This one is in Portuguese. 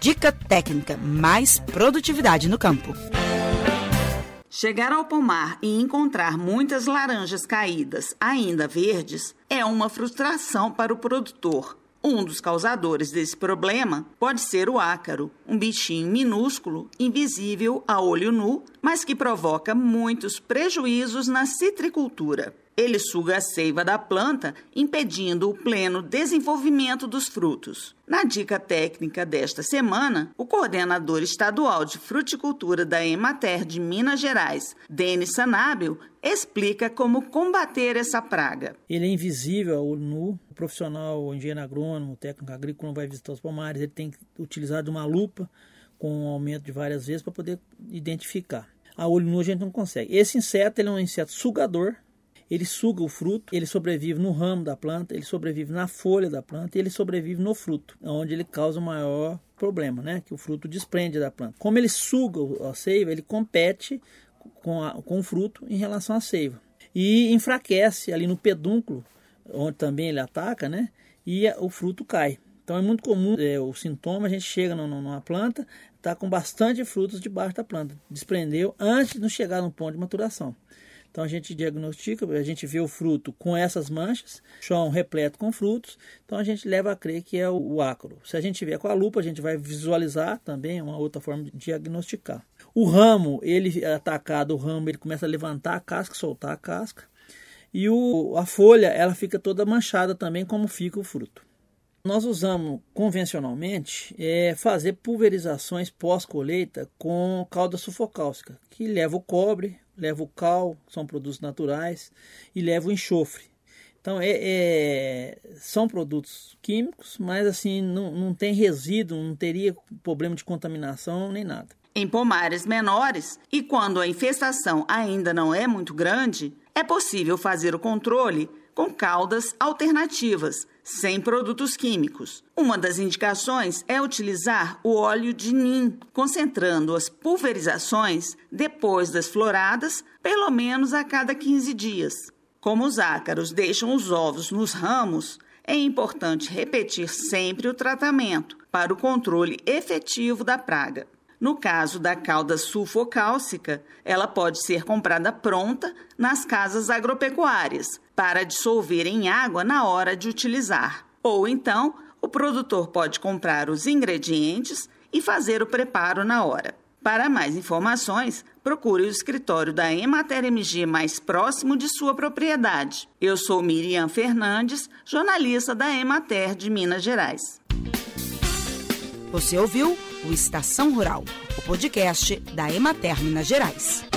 Dica técnica: mais produtividade no campo. Chegar ao pomar e encontrar muitas laranjas caídas, ainda verdes, é uma frustração para o produtor. Um dos causadores desse problema pode ser o ácaro, um bichinho minúsculo, invisível a olho nu, mas que provoca muitos prejuízos na citricultura. Ele suga a seiva da planta, impedindo o pleno desenvolvimento dos frutos. Na dica técnica desta semana, o coordenador estadual de fruticultura da Emater de Minas Gerais, Denis Sanábil, explica como combater essa praga. Ele é invisível ao nu. O profissional, o engenheiro agrônomo, o técnico agrícola, vai visitar os pomares, ele tem que utilizar uma lupa com um aumento de várias vezes para poder identificar. A olho nu a gente não consegue. Esse inseto ele é um inseto sugador, ele suga o fruto, ele sobrevive no ramo da planta, ele sobrevive na folha da planta e ele sobrevive no fruto, onde ele causa o maior problema, né? Que o fruto desprende da planta. Como ele suga a seiva, ele compete com, a, com o fruto em relação à seiva. E enfraquece ali no pedúnculo, onde também ele ataca, né? E o fruto cai. Então é muito comum é, o sintoma, a gente chega numa planta, está com bastante frutos debaixo da planta, desprendeu antes de chegar no ponto de maturação. Então a gente diagnostica, a gente vê o fruto com essas manchas, chão repleto com frutos, então a gente leva a crer que é o, ácaro. Se a gente tiver com a lupa, a gente vai visualizar também, é uma outra forma de diagnosticar. O ramo, ele é atacado, o ramo ele começa a levantar a casca, soltar a casca, e o, a folha ela fica toda manchada também, como fica o fruto. Nós usamos convencionalmente é, fazer pulverizações pós-colheita com calda sufocáustica, que leva o cobre, leva o cal, são produtos naturais, e leva o enxofre. Então, é, é, são produtos químicos, mas assim, não, não tem resíduo, não teria problema de contaminação nem nada. Em pomares menores, e quando a infestação ainda não é muito grande, é possível fazer o controle com caudas alternativas, sem produtos químicos. Uma das indicações é utilizar o óleo de nim, concentrando as pulverizações depois das floradas, pelo menos a cada 15 dias. Como os ácaros deixam os ovos nos ramos, é importante repetir sempre o tratamento para o controle efetivo da praga. No caso da calda sulfocálcica, ela pode ser comprada pronta nas casas agropecuárias para dissolver em água na hora de utilizar. Ou então, o produtor pode comprar os ingredientes e fazer o preparo na hora. Para mais informações, procure o escritório da Emater MG mais próximo de sua propriedade. Eu sou Miriam Fernandes, jornalista da Emater de Minas Gerais. Você ouviu o Estação Rural, o podcast da Emater Minas Gerais.